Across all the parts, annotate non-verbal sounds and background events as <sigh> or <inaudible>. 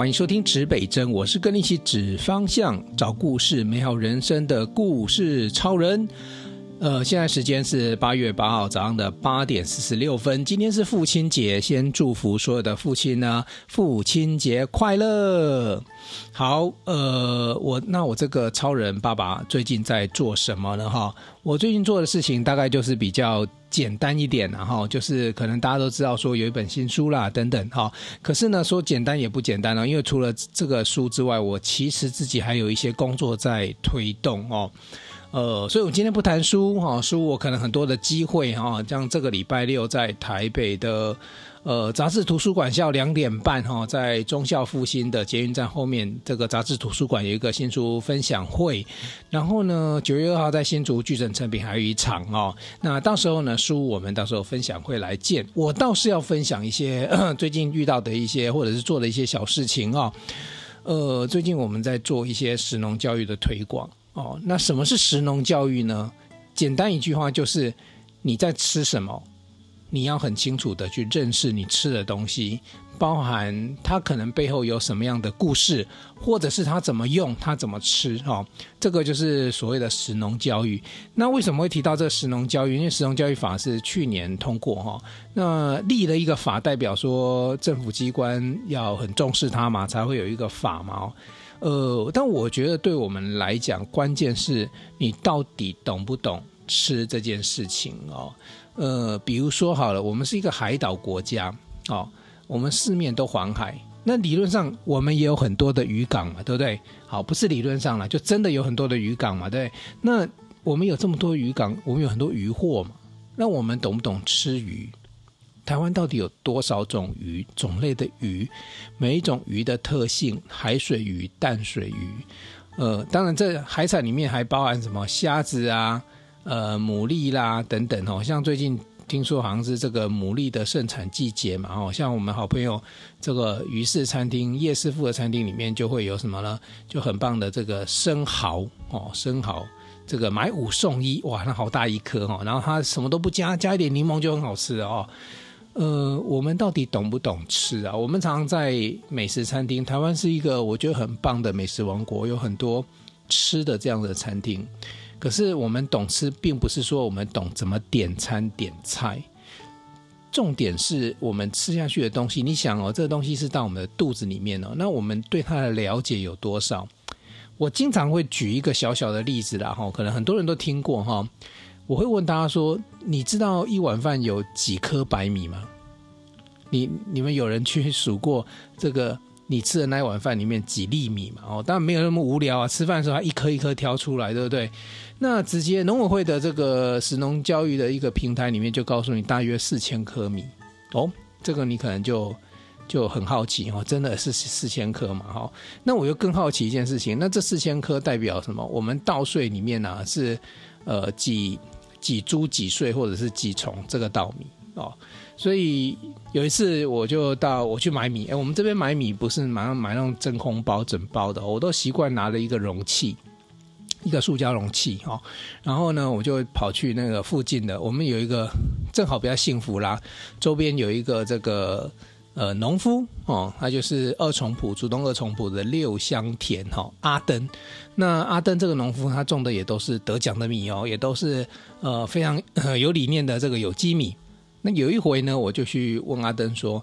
欢迎收听指北针，我是跟你一起指方向、找故事、美好人生的故事超人。呃，现在时间是八月八号早上的八点四十六分。今天是父亲节，先祝福所有的父亲呢，父亲节快乐。好，呃，我那我这个超人爸爸最近在做什么呢？哈，我最近做的事情大概就是比较简单一点，然后就是可能大家都知道说有一本新书啦等等哈。可是呢，说简单也不简单哦，因为除了这个书之外，我其实自己还有一些工作在推动哦。呃，所以我今天不谈书哈，书我可能很多的机会哈，像这个礼拜六在台北的呃杂志图书馆下午两点半哈，在忠孝复兴的捷运站后面这个杂志图书馆有一个新书分享会，然后呢九月二号在新竹巨城诚品还有一场哦，那到时候呢书我们到时候分享会来见，我倒是要分享一些 <clears throat> 最近遇到的一些或者是做的一些小事情哦，呃，最近我们在做一些食农教育的推广。哦，那什么是食农教育呢？简单一句话就是，你在吃什么，你要很清楚的去认识你吃的东西，包含它可能背后有什么样的故事，或者是它怎么用，它怎么吃。哦，这个就是所谓的食农教育。那为什么会提到这个食农教育？因为食农教育法是去年通过哈，那立了一个法，代表说政府机关要很重视它嘛，才会有一个法嘛。呃，但我觉得对我们来讲，关键是你到底懂不懂吃这件事情哦。呃，比如说好了，我们是一个海岛国家哦，我们四面都环海，那理论上我们也有很多的渔港嘛，对不对？好，不是理论上了，就真的有很多的渔港嘛，对。那我们有这么多渔港，我们有很多渔获嘛，那我们懂不懂吃鱼？台湾到底有多少种鱼种类的鱼？每一种鱼的特性，海水鱼、淡水鱼，呃，当然这海产里面还包含什么虾子啊、呃，牡蛎啦等等哦。像最近听说好像是这个牡蛎的盛产季节嘛，哦，像我们好朋友这个鱼市餐厅叶师傅的餐厅里面就会有什么呢？就很棒的这个生蚝哦，生蚝这个买五送一，哇，那好大一颗哦，然后它什么都不加，加一点柠檬就很好吃哦。呃，我们到底懂不懂吃啊？我们常常在美食餐厅，台湾是一个我觉得很棒的美食王国，有很多吃的这样的餐厅。可是我们懂吃，并不是说我们懂怎么点餐点菜，重点是我们吃下去的东西。你想哦，这个东西是到我们的肚子里面哦，那我们对它的了解有多少？我经常会举一个小小的例子啦，哈，可能很多人都听过哈。我会问大家说：“你知道一碗饭有几颗白米吗？你你们有人去数过这个你吃的那一碗饭里面几粒米吗？哦，当然没有那么无聊啊！吃饭的时候还一颗一颗挑出来，对不对？那直接农委会的这个食农教育的一个平台里面就告诉你大约四千颗米哦，这个你可能就就很好奇哦，真的是四千颗嘛？哈，那我又更好奇一件事情，那这四千颗代表什么？我们稻穗里面呢、啊、是呃几？几株几穗或者是几丛这个稻米哦，所以有一次我就到我去买米，哎，我们这边买米不是马上买那种真空包整包的，我都习惯拿了一个容器，一个塑胶容器哦，然后呢，我就跑去那个附近的，我们有一个正好比较幸福啦，周边有一个这个。呃，农夫哦，他就是二重埔，竹东二重埔的六香田哈、阿登。那阿登这个农夫，他种的也都是得奖的米哦，也都是呃非常、有理念的这个有机米。那有一回呢，我就去问阿登说：“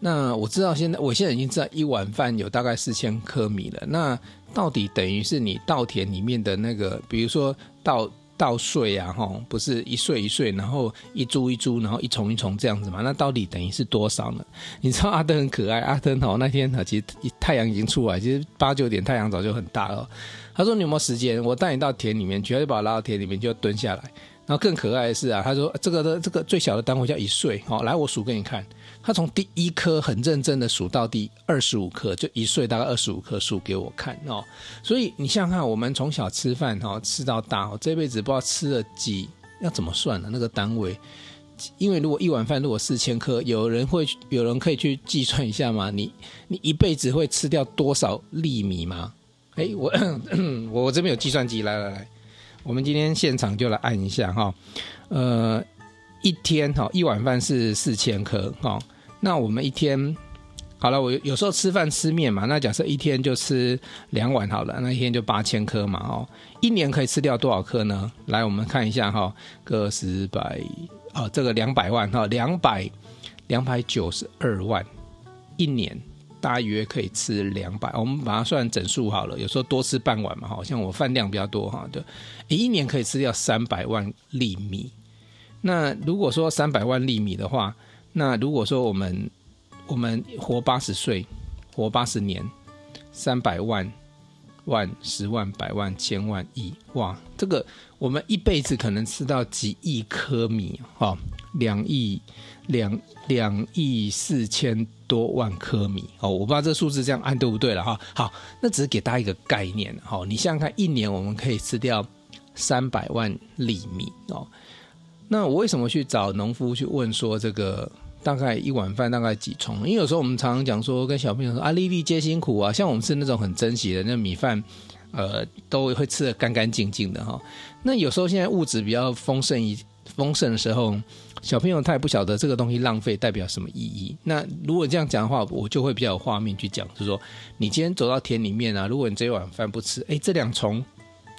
那我知道现在，我现在已经知道一碗饭有大概四千颗米了。那到底等于是你稻田里面的那个，比如说稻。”稻穗啊，哈，不是一穗一穗，然后一株一株，然后一丛一丛这样子嘛？那到底等于是多少呢？<laughs> 你知道阿登很可爱，阿登哦，那天哈，其实太阳已经出来，其实八九点太阳早就很大了。他说：“你有没有时间？我带你到田里面，绝对把我拉到田里面就蹲下来。”然后更可爱的是啊，他说：“这个的这个最小的单位叫一岁，好，来我数给你看。”他从第一颗很认真的数到第二十五颗，就一岁大概二十五颗数给我看哦。所以你想想看，我们从小吃饭哈，吃到大哦，这辈子不知道吃了几，要怎么算呢？那个单位，因为如果一碗饭如果四千颗，有人会有人可以去计算一下吗？你你一辈子会吃掉多少粒米吗？哎，我 <coughs> 我这边有计算机，来来来，我们今天现场就来按一下哈，呃，一天哈一碗饭是四千颗哈。那我们一天好了，我有时候吃饭吃面嘛，那假设一天就吃两碗好了，那一天就八千颗嘛，哦，一年可以吃掉多少颗呢？来，我们看一下哈，个十百，哦，这个两百万哈，两百两百九十二万，一年大约可以吃两百，我们把它算整数好了，有时候多吃半碗嘛，好像我饭量比较多哈，对，一年可以吃掉三百万粒米。那如果说三百万粒米的话，那如果说我们我们活八十岁，活八十年，三百万万十万百万千万亿，哇，这个我们一辈子可能吃到几亿颗米哈，两亿两两亿四千多万颗米哦，我不知道这数字这样按对不对了哈。好，那只是给大家一个概念哈，你想想看，一年我们可以吃掉三百万粒米哦。那我为什么去找农夫去问说这个？大概一碗饭大概几重？因为有时候我们常常讲说，跟小朋友说啊，粒粒皆辛苦啊。像我们吃那种很珍惜的那米饭，呃，都会吃得干干净净的哈。那有时候现在物质比较丰盛一丰盛的时候，小朋友他也不晓得这个东西浪费代表什么意义。那如果这样讲的话，我就会比较有画面去讲，就是说，你今天走到田里面啊，如果你这一碗饭不吃，哎，这两虫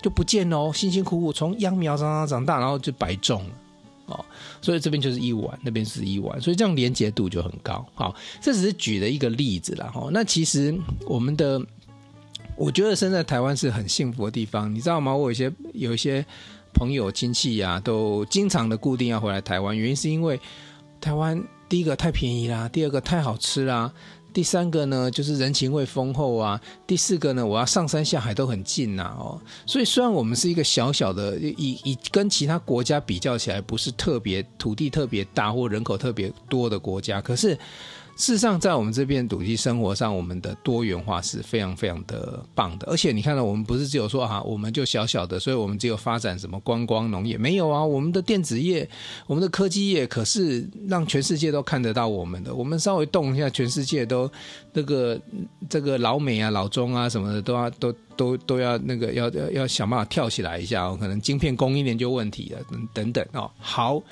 就不见了哦，辛辛苦苦从秧苗长长长大，然后就白种了。哦，所以这边就是一碗，那边是一碗，所以这样连结度就很高。好，这只是举了一个例子啦。哈，那其实我们的，我觉得生在台湾是很幸福的地方，你知道吗？我有些有一些朋友亲戚呀、都经常的固定要回来台湾，原因是因为台湾第一个太便宜啦，第二个太好吃啦。第三个呢，就是人情味丰厚啊。第四个呢，我要上山下海都很近呐，哦。所以虽然我们是一个小小的，以以跟其他国家比较起来，不是特别土地特别大或人口特别多的国家，可是。事实上，在我们这边土地生活上，我们的多元化是非常非常的棒的。而且你看到，我们不是只有说啊，我们就小小的，所以我们只有发展什么观光农业，没有啊。我们的电子业、我们的科技业，可是让全世界都看得到我们的。我们稍微动一下，全世界都那个这个老美啊、老中啊什么的，都要都都都要那个要要要想办法跳起来一下哦。可能晶片供应链就问题了，等等哦。好。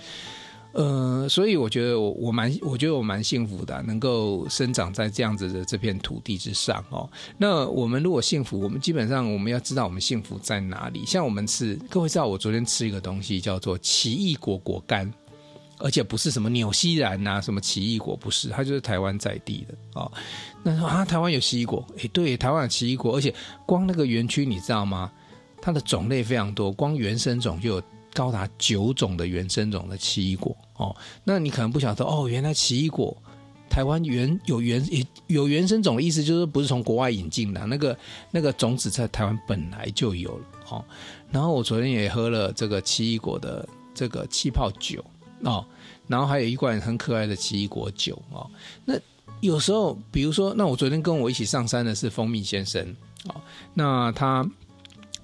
呃，所以我觉得我我蛮，我觉得我蛮幸福的，能够生长在这样子的这片土地之上哦。那我们如果幸福，我们基本上我们要知道我们幸福在哪里。像我们吃，各位知道我昨天吃一个东西叫做奇异果果干，而且不是什么纽西兰呐，什么奇异果不是，它就是台湾在地的哦。那说啊，台湾有奇异果，诶，对，台湾有奇异果，而且光那个园区你知道吗？它的种类非常多，光原生种就有。高达九种的原生种的奇异果哦，那你可能不晓得哦，原来奇异果台湾原有原也有原生种的意思就是不是从国外引进的，那个那个种子在台湾本来就有了哦。然后我昨天也喝了这个奇异果的这个气泡酒哦，然后还有一罐很可爱的奇异果酒哦。那有时候，比如说，那我昨天跟我一起上山的是蜂蜜先生哦，那他。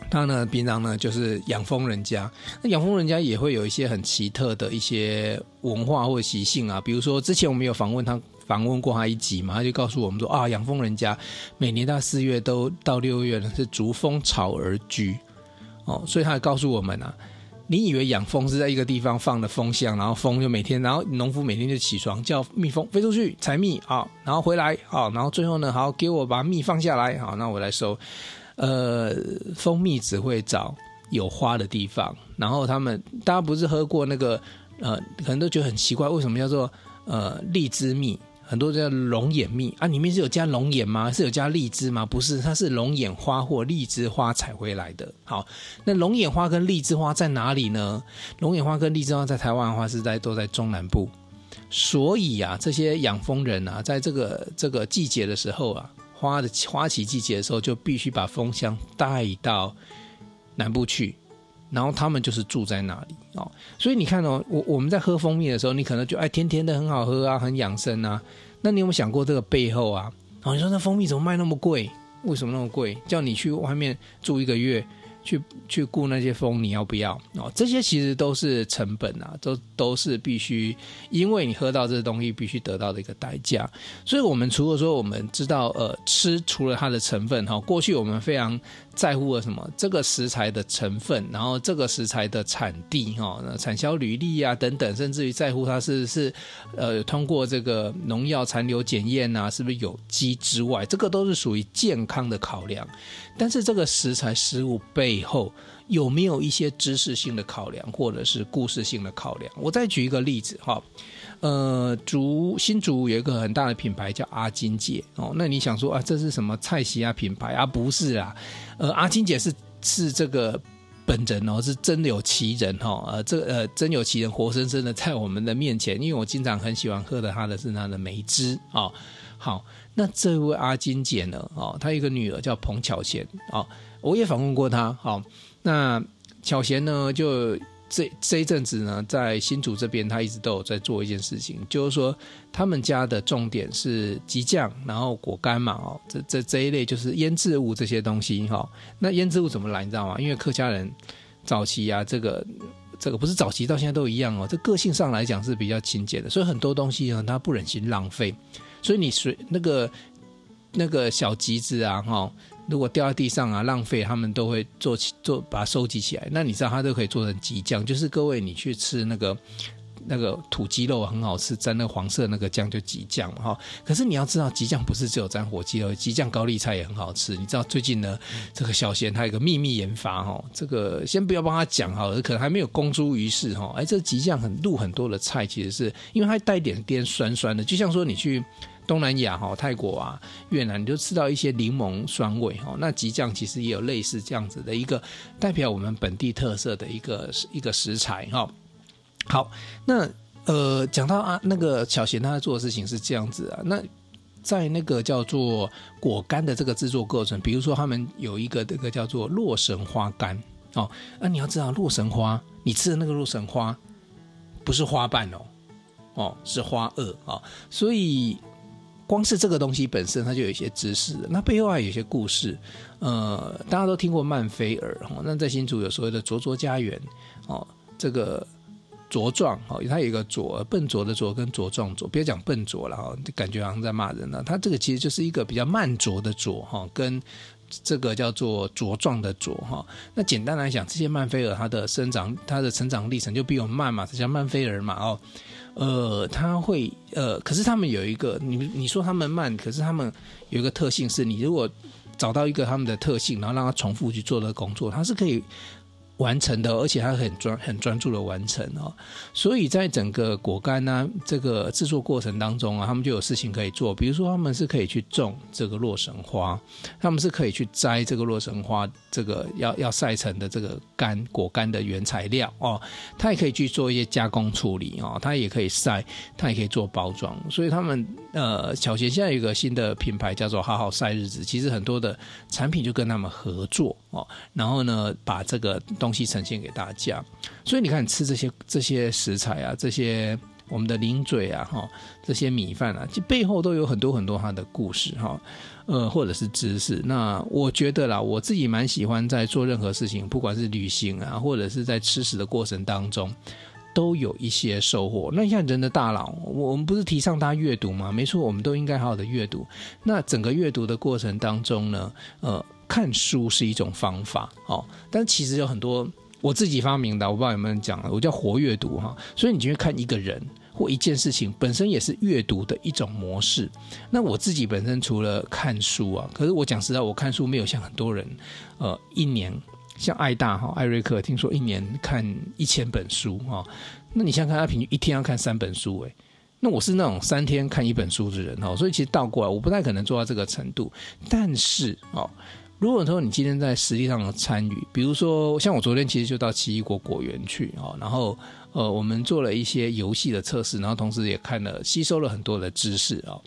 他呢，平常呢就是养蜂人家，那养蜂人家也会有一些很奇特的一些文化或习性啊。比如说，之前我们有访问他，访问过他一集嘛，他就告诉我们说啊，养蜂人家每年到四月都到六月呢是逐蜂巢而居哦，所以他还告诉我们啊，你以为养蜂是在一个地方放的蜂箱，然后蜂就每天，然后农夫每天就起床叫蜜蜂飞出去采蜜啊，然后回来啊，然后最后呢，好给我把蜜放下来，好，那我来收。呃，蜂蜜只会找有花的地方，然后他们大家不是喝过那个呃，可能都觉得很奇怪，为什么叫做呃荔枝蜜？很多叫龙眼蜜啊，里面是有加龙眼吗？是有加荔枝吗？不是，它是龙眼花或荔枝花采回来的。好，那龙眼花跟荔枝花在哪里呢？龙眼花跟荔枝花在台湾的话是在都在中南部，所以啊，这些养蜂人啊，在这个这个季节的时候啊。花的花期季节的时候，就必须把蜂箱带到南部去，然后他们就是住在那里哦。所以你看哦，我我们在喝蜂蜜的时候，你可能就哎甜甜的很好喝啊，很养生啊。那你有没有想过这个背后啊？哦，你说那蜂蜜怎么卖那么贵？为什么那么贵？叫你去外面住一个月，去去雇那些蜂，你要不要哦？这些其实都是成本啊，都都是必须，因为你喝到这东西必须得到的一个代价。所以，我们除了说我们知道，呃，吃除了它的成分哈，过去我们非常在乎了什么？这个食材的成分，然后这个食材的产地哈，产销履历啊等等，甚至于在乎它是是呃通过这个农药残留检验啊，是不是有机之外，这个都是属于健康的考量。但是这个食材食物背后有没有一些知识性的考量，或者是故事性的考量？我再举一个例子哈，呃，竹新竹有一个很大的品牌叫阿金姐哦，那你想说啊，这是什么菜系啊品牌啊？不是啊，呃，阿金姐是是这个本人哦，是真有其人哈，呃，这呃真有其人，活生生的在我们的面前，因为我经常很喜欢喝的它的是它的梅汁啊，好。那这位阿金姐呢？哦，她有个女儿叫彭巧贤哦，我也访问过她。好、哦，那巧贤呢，就这这一阵子呢，在新竹这边，他一直都有在做一件事情，就是说他们家的重点是鸡酱，然后果干嘛，哦，这这这一类就是腌制物这些东西哈、那腌制物怎么来？你知道吗？因为客家人早期啊，这个这个不是早期到现在都一样哦，这个性上来讲是比较勤俭的，所以很多东西呢，他不忍心浪费。所以你随那个那个小橘子啊，哈，如果掉在地上啊，浪费，他们都会做起做把它收集起来。那你知道，它都可以做成鸡酱，就是各位你去吃那个那个土鸡肉很好吃，沾那个黄色那个酱就鸡酱哈。可是你要知道，鸡酱不是只有沾火鸡肉，鸡酱高丽菜也很好吃。你知道最近呢，这个小贤他有个秘密研发哈，这个先不要帮他讲哈，可能还没有公诸于世哈。哎，这个鸡酱很入很多的菜，其实是因为它带点点酸酸的，就像说你去。东南亚哈，泰国啊、越南，你就吃到一些柠檬酸味哈。那吉酱其实也有类似这样子的一个代表我们本地特色的一个一个食材哈。好，那呃讲到啊那个小贤他在做的事情是这样子啊。那在那个叫做果干的这个制作过程，比如说他们有一个这个叫做洛神花干哦。那你要知道洛神花，你吃的那个洛神花不是花瓣哦，哦是花萼啊，所以。光是这个东西本身，它就有一些知识，那背后还有一些故事。呃，大家都听过曼菲尔哦，那在新竹有所谓的卓卓家园哦，这个茁壮哦，它有一个卓笨拙的拙跟茁壮拙”，不要讲笨拙了哈，感觉好像在骂人了。它这个其实就是一个比较慢拙的拙哈，跟这个叫做茁壮的茁哈。那简单来讲，这些曼菲尔它的生长、它的成长历程就比我们慢嘛，它叫曼菲尔嘛哦。呃，他会呃，可是他们有一个，你你说他们慢，可是他们有一个特性是，你如果找到一个他们的特性，然后让他重复去做的工作，他是可以。完成的，而且他很专很专注的完成哦，所以在整个果干呢这个制作过程当中啊，他们就有事情可以做，比如说他们是可以去种这个洛神花，他们是可以去摘这个洛神花这个要要晒成的这个干果干的原材料哦，它也可以去做一些加工处理哦，它也可以晒，它也可以做包装，所以他们呃巧贤现在有一个新的品牌叫做好好晒日子，其实很多的产品就跟他们合作哦，然后呢把这个东西呈现给大家，所以你看，吃这些这些食材啊，这些我们的零嘴啊，哈，这些米饭啊，这背后都有很多很多它的故事，哈，呃，或者是知识。那我觉得啦，我自己蛮喜欢在做任何事情，不管是旅行啊，或者是在吃食的过程当中，都有一些收获。那像人的大脑，我们不是提倡大家阅读吗？没错，我们都应该好好的阅读。那整个阅读的过程当中呢，呃。看书是一种方法哦，但其实有很多我自己发明的，我不知道有没有人讲了，我叫活阅读哈。所以你就会看一个人或一件事情本身也是阅读的一种模式。那我自己本身除了看书啊，可是我讲实在，我看书没有像很多人，呃，一年像爱大哈艾瑞克，听说一年看一千本书哈。那你想看，他平均一天要看三本书诶，那我是那种三天看一本书的人哈，所以其实倒过来，我不太可能做到这个程度。但是哦。如果说你今天在实际上的参与，比如说像我昨天其实就到奇异果果园去啊，然后呃我们做了一些游戏的测试，然后同时也看了吸收了很多的知识啊，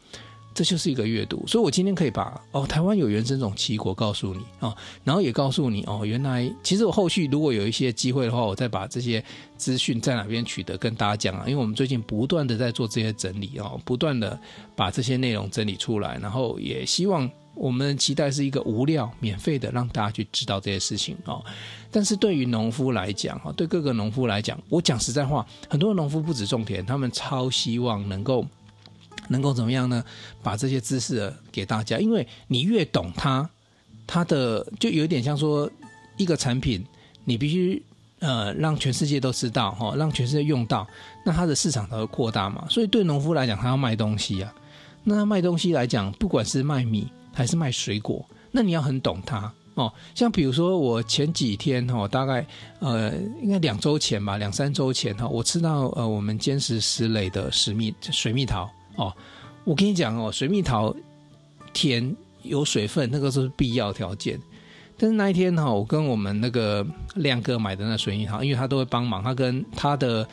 这就是一个阅读。所以我今天可以把哦台湾有原生种奇异果告诉你啊，然后也告诉你哦原来其实我后续如果有一些机会的话，我再把这些资讯在哪边取得跟大家讲啊，因为我们最近不断的在做这些整理啊，不断的把这些内容整理出来，然后也希望。我们期待是一个无料、免费的，让大家去知道这些事情哦。但是对于农夫来讲，哈，对各个农夫来讲，我讲实在话，很多农夫不止种田，他们超希望能够能够怎么样呢？把这些知识给大家，因为你越懂它，它的就有点像说一个产品，你必须呃让全世界都知道，哈，让全世界用到，那它的市场才会扩大嘛。所以对农夫来讲，他要卖东西啊。那卖东西来讲，不管是卖米还是卖水果，那你要很懂它哦。像比如说，我前几天哈，大概呃，应该两周前吧，两三周前哈，我吃到呃，我们坚石石磊的石蜜水蜜桃哦。我跟你讲哦，水蜜桃甜有水分，那个是必要条件。但是那一天哈，我跟我们那个亮哥买的那水蜜桃，因为他都会帮忙，他跟他的。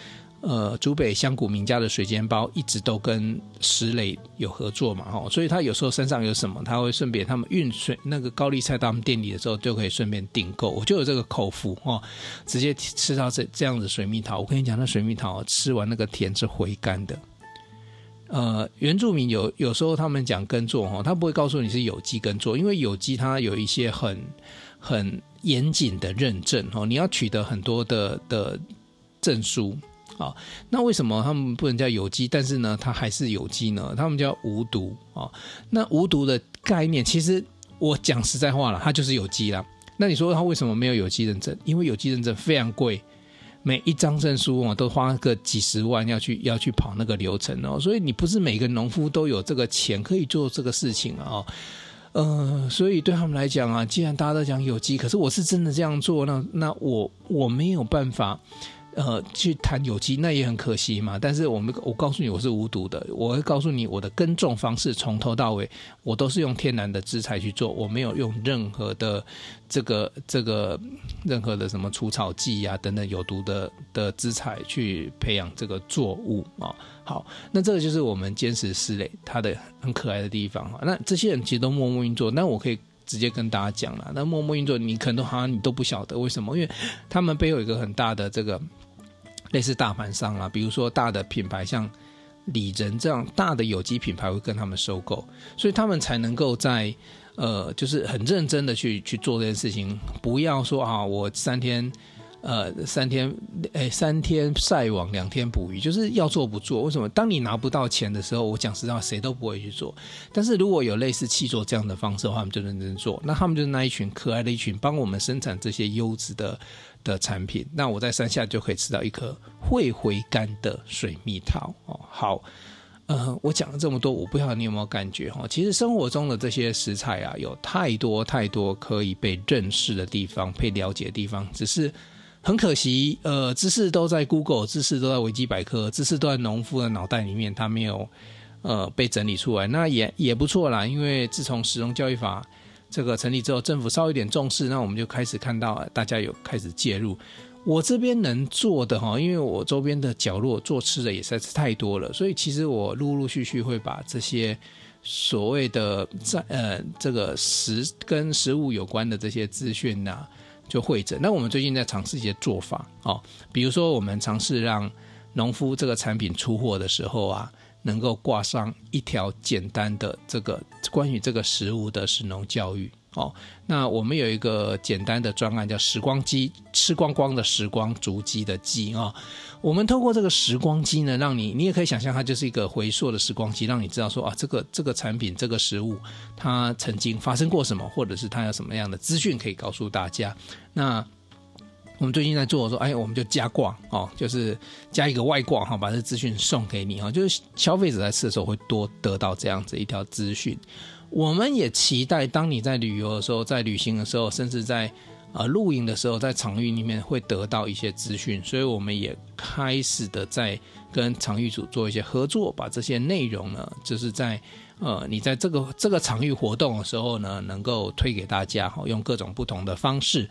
呃，竹北香谷名家的水煎包一直都跟石磊有合作嘛，哈，所以他有时候身上有什么，他会顺便他们运水那个高丽菜到他们店里的时候，就可以顺便订购。我就有这个口福哦，直接吃到这这样子水蜜桃。我跟你讲，那水蜜桃吃完那个甜是回甘的。呃，原住民有有时候他们讲耕作哈，他不会告诉你是有机耕作，因为有机它有一些很很严谨的认证哦，你要取得很多的的证书。啊，那为什么他们不能叫有机？但是呢，它还是有机呢？他们叫无毒啊。那无毒的概念，其实我讲实在话了，它就是有机啦。那你说它为什么没有有机认证？因为有机认证非常贵，每一张证书啊都花个几十万要去要去跑那个流程哦。所以你不是每个农夫都有这个钱可以做这个事情啊。呃，所以对他们来讲啊，既然大家都讲有机，可是我是真的这样做，那那我我没有办法。呃，去谈有机那也很可惜嘛。但是我们，我告诉你，我是无毒的。我会告诉你，我的耕种方式从头到尾，我都是用天然的资材去做，我没有用任何的这个 <laughs> 这个任何的什么除草剂呀、啊、等等有毒的的资材去培养这个作物啊、好，那这个就是我们坚石石磊它的很可爱的地方哈。那这些人其实都默默运作，那我可以。直接跟大家讲了，那默默运作，你可能都好像你都不晓得为什么？因为他们背后有一个很大的这个类似大盘商啊，比如说大的品牌像李仁这样大的有机品牌会跟他们收购，所以他们才能够在呃，就是很认真的去去做这件事情，不要说啊，我三天。呃，三天，哎，三天晒网，两天捕鱼，就是要做不做？为什么？当你拿不到钱的时候，我讲实话，谁都不会去做。但是如果有类似气作这样的方式的话，他们就认真做。那他们就是那一群可爱的一群，帮我们生产这些优质的的产品。那我在山下就可以吃到一颗会回甘的水蜜桃哦。好，呃，我讲了这么多，我不知道你有没有感觉哈？其实生活中的这些食材啊，有太多太多可以被认识的地方，被了解的地方，只是。很可惜，呃，知识都在 Google，知识都在维基百科，知识都在农夫的脑袋里面，它没有呃被整理出来。那也也不错啦，因为自从食农教育法这个成立之后，政府稍微有点重视，那我们就开始看到大家有开始介入。我这边能做的哈，因为我周边的角落做吃的也实在是太多了，所以其实我陆陆续续会把这些所谓的在呃这个食跟食物有关的这些资讯呐。就会诊。那我们最近在尝试一些做法哦，比如说我们尝试让农夫这个产品出货的时候啊，能够挂上一条简单的这个关于这个食物的食农教育哦。那我们有一个简单的专案叫“时光机”，吃光光的时光，足迹的迹啊。我们透过这个时光机呢，让你你也可以想象，它就是一个回溯的时光机，让你知道说啊，这个这个产品这个食物它曾经发生过什么，或者是它有什么样的资讯可以告诉大家。那我们最近在做的时候，哎，我们就加挂哦，就是加一个外挂哈，把这资讯送给你哈，就是消费者在吃的时候会多得到这样子一条资讯。我们也期待当你在旅游的时候，在旅行的时候，甚至在。呃，露营的时候，在场域里面会得到一些资讯，所以我们也开始的在跟场域组做一些合作，把这些内容呢，就是在呃，你在这个这个场域活动的时候呢，能够推给大家哈，用各种不同的方式。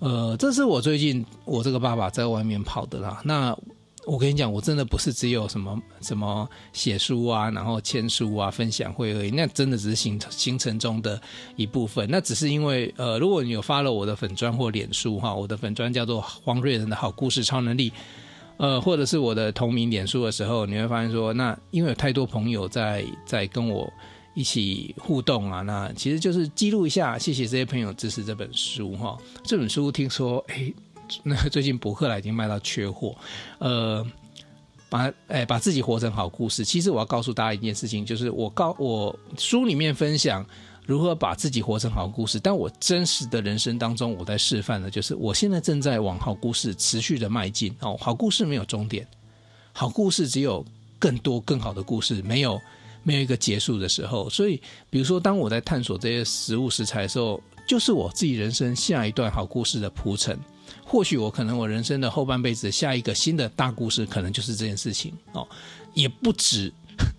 呃，这是我最近我这个爸爸在外面跑的啦。那我跟你讲，我真的不是只有什么什么写书啊，然后签书啊，分享会而已。那真的只是行行程中的一部分。那只是因为，呃，如果你有发了我的粉专或脸书哈，我的粉专叫做黄瑞仁的好故事超能力，呃，或者是我的同名脸书的时候，你会发现说，那因为有太多朋友在在跟我一起互动啊。那其实就是记录一下，谢谢这些朋友支持这本书哈。这本书听说，哎，那最近博客来已经卖到缺货。呃，把哎把自己活成好故事。其实我要告诉大家一件事情，就是我告我书里面分享。如何把自己活成好故事？但我真实的人生当中，我在示范的就是，我现在正在往好故事持续的迈进哦。好故事没有终点，好故事只有更多更好的故事，没有没有一个结束的时候。所以，比如说，当我在探索这些食物食材的时候，就是我自己人生下一段好故事的铺陈。或许我可能我人生的后半辈子下一个新的大故事，可能就是这件事情哦，也不止。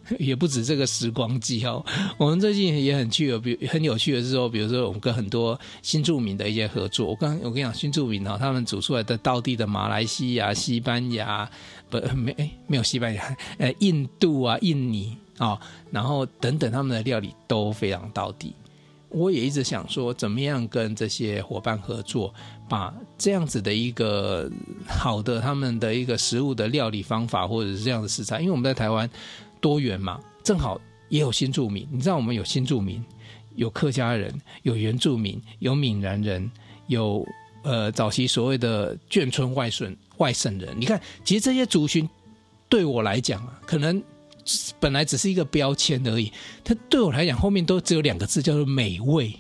<laughs> 也不止这个时光机哦，我们最近也很趣有，比很有趣的是说，比如说我们跟很多新住民的一些合作。我刚我跟你讲，新住民哦，他们煮出来的道地的马来西亚、西班牙不没哎没有西班牙，呃印度啊、印尼啊、然后等等他们的料理都非常道地。我也一直想说，怎么样跟这些伙伴合作，把这样子的一个好的他们的一个食物的料理方法，或者是这样的食材，因为我们在台湾。多元嘛，正好也有新住民。你知道我们有新住民，有客家人，有原住民，有闽南人，有呃早期所谓的眷村外省外省人。你看，其实这些族群对我来讲啊，可能本来只是一个标签而已。它对我来讲，后面都只有两个字，叫做美味。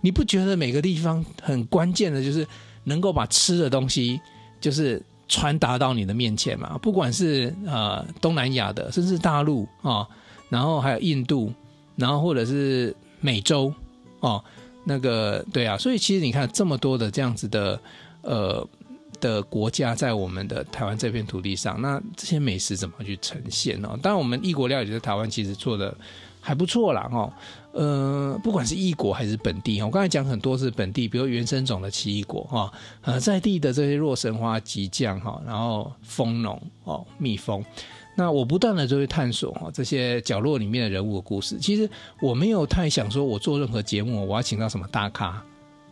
你不觉得每个地方很关键的就是能够把吃的东西，就是。传达到你的面前嘛，不管是呃东南亚的，甚至大陆啊、然后还有印度，然后或者是美洲哦，那个对啊，所以其实你看这么多的这样子的呃的国家在我们的台湾这片土地上，那这些美食怎么去呈现呢？当然，我们异国料理在台湾其实做的还不错啦，哦。呃，不管是异国还是本地，我刚才讲很多是本地，比如原生种的奇异果哈，呃，在地的这些洛神花、吉酱哈，然后蜂农哦，蜜蜂，那我不断的就会探索哈这些角落里面的人物故事。其实我没有太想说，我做任何节目我要请到什么大咖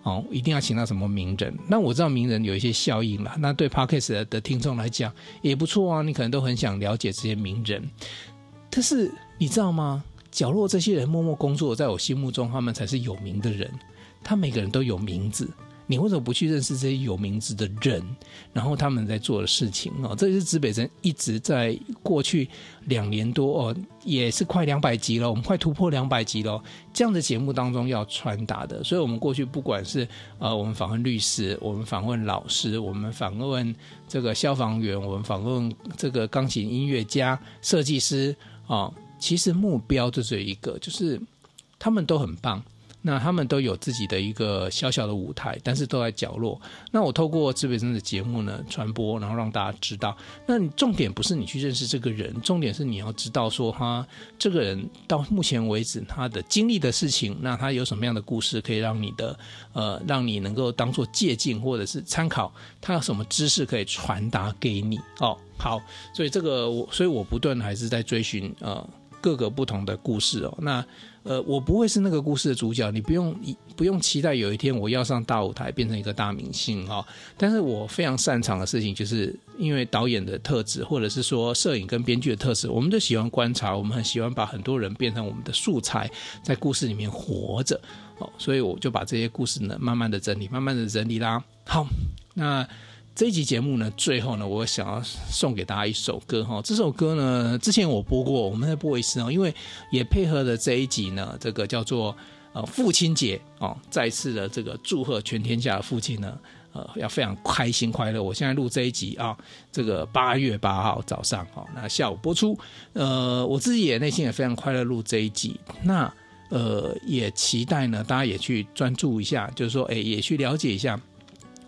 哦，一定要请到什么名人。那我知道名人有一些效应啦，那对 Podcast 的听众来讲也不错啊，你可能都很想了解这些名人，但是你知道吗？角落这些人默默工作，在我心目中，他们才是有名的人。他每个人都有名字，你为什么不去认识这些有名字的人？然后他们在做的事情哦，这是指北针一直在过去两年多哦，也是快两百集了，我们快突破两百集了。这样的节目当中要传达的，所以我们过去不管是呃，我们访问律师，我们访问老师，我们访问这个消防员，我们访问这个钢琴音乐家、设计师啊。哦其实目标就只有一个，就是他们都很棒，那他们都有自己的一个小小的舞台，但是都在角落。那我透过指北针的节目呢传播，然后让大家知道。那你重点不是你去认识这个人，重点是你要知道说他这个人到目前为止他的经历的事情，那他有什么样的故事可以让你的呃让你能够当做借鉴或者是参考，他有什么知识可以传达给你哦。好，所以这个我所以我不断还是在追寻呃。各个不同的故事哦，那呃，我不会是那个故事的主角，你不用不用期待有一天我要上大舞台变成一个大明星哈、哦。但是我非常擅长的事情，就是因为导演的特质，或者是说摄影跟编剧的特质，我们就喜欢观察，我们很喜欢把很多人变成我们的素材，在故事里面活着哦。所以我就把这些故事呢，慢慢的整理，慢慢的整理啦。好，那。这一集节目呢，最后呢，我想要送给大家一首歌哈。这首歌呢，之前我播过，我们再播一次哦，因为也配合了这一集呢，这个叫做呃父亲节哦，再次的这个祝贺全天下的父亲呢，呃，要非常开心快乐。我现在录这一集啊，这个八月八号早上哈，那下午播出。呃，我自己也内心也非常快乐录这一集。那呃，也期待呢，大家也去专注一下，就是说，哎，也去了解一下。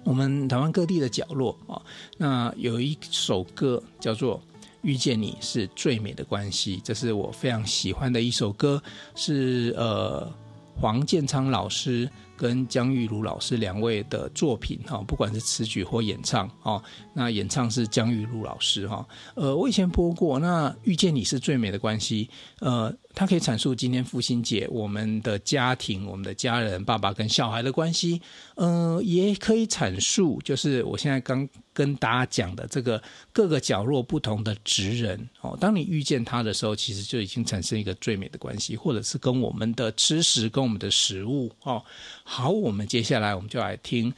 我们台湾各地的角落啊，那有一首歌叫做《遇见你是最美的关系》，这是我非常喜欢的一首歌，是呃黄建昌老师跟江玉如老师两位的作品哈，不管是词曲或演唱哦，那演唱是江玉如老师哈。呃，我以前播过，那遇见你是最美的关系，呃，它可以阐述今天父亲节我们的家庭、我们的家人、爸爸跟小孩的关系，呃，也可以阐述，就是我现在刚跟大家讲的这个各个角落不同的职人哦，当你遇见他的时候，其实就已经产生一个最美的关系，或者是跟我们的吃食、跟我们的食物哦。好，我们接下来我们就来听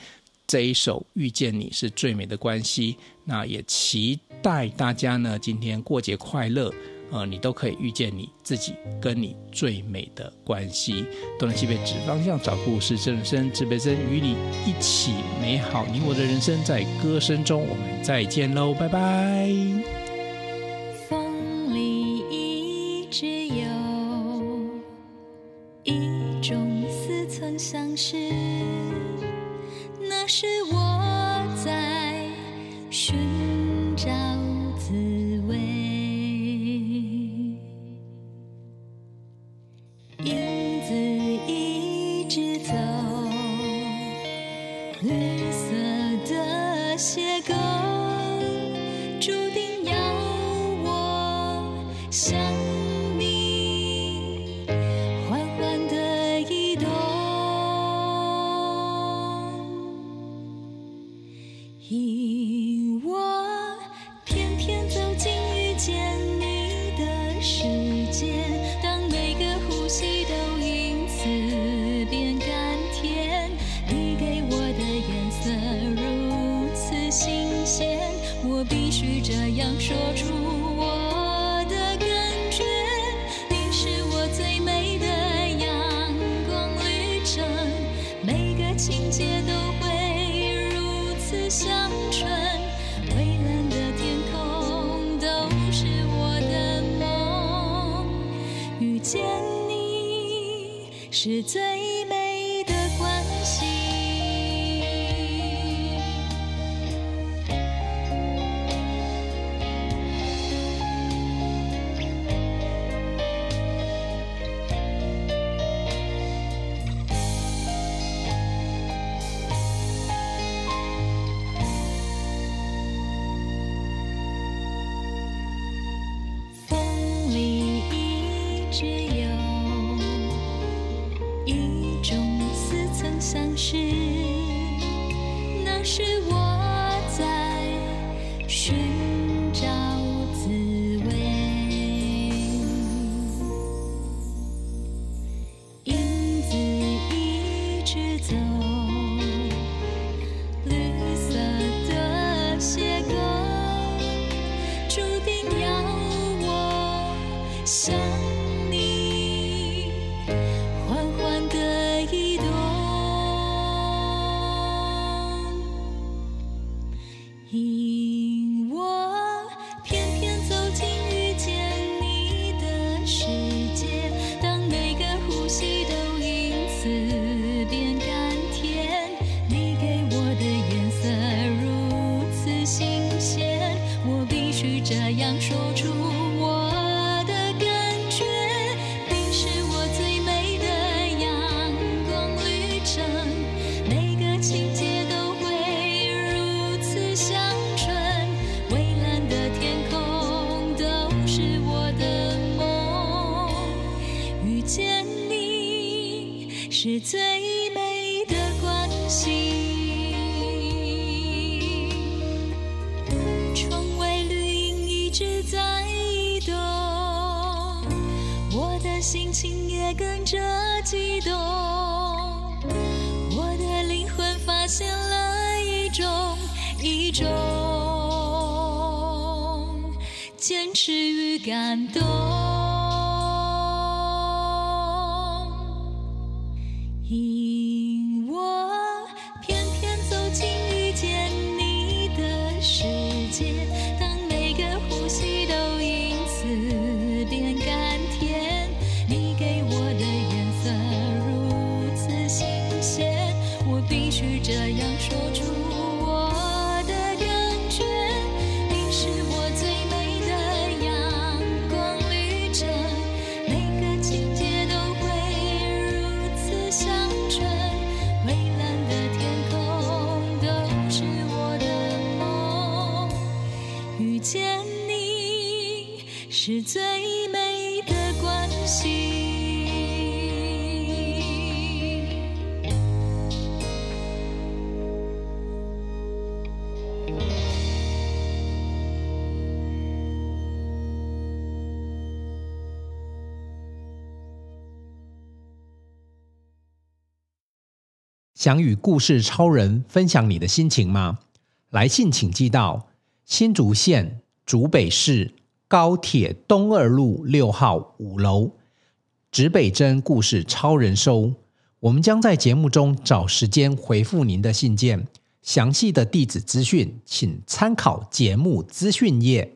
这一首《遇见你是最美的关系》。那也期待大家呢，今天过节快乐，呃，你都可以遇见你自己跟你最美的关系。东南西北指方向，找故事，真人生，指北针与你一起美好你我的人生，在歌声中，我们再见喽，拜拜。风里一直有一种似曾相识，那是我在寻是最是心窗外绿影一直在移动我的心情也跟着激动。我的灵魂发现了一种一种坚持与感动。是最美的关系。想与故事超人分享你的心情吗？来信请寄到新竹县竹北市高铁东二路六号五楼，指北针故事超人收。我们将在节目中找时间回复您的信件。详细的地址资讯，请参考节目资讯页。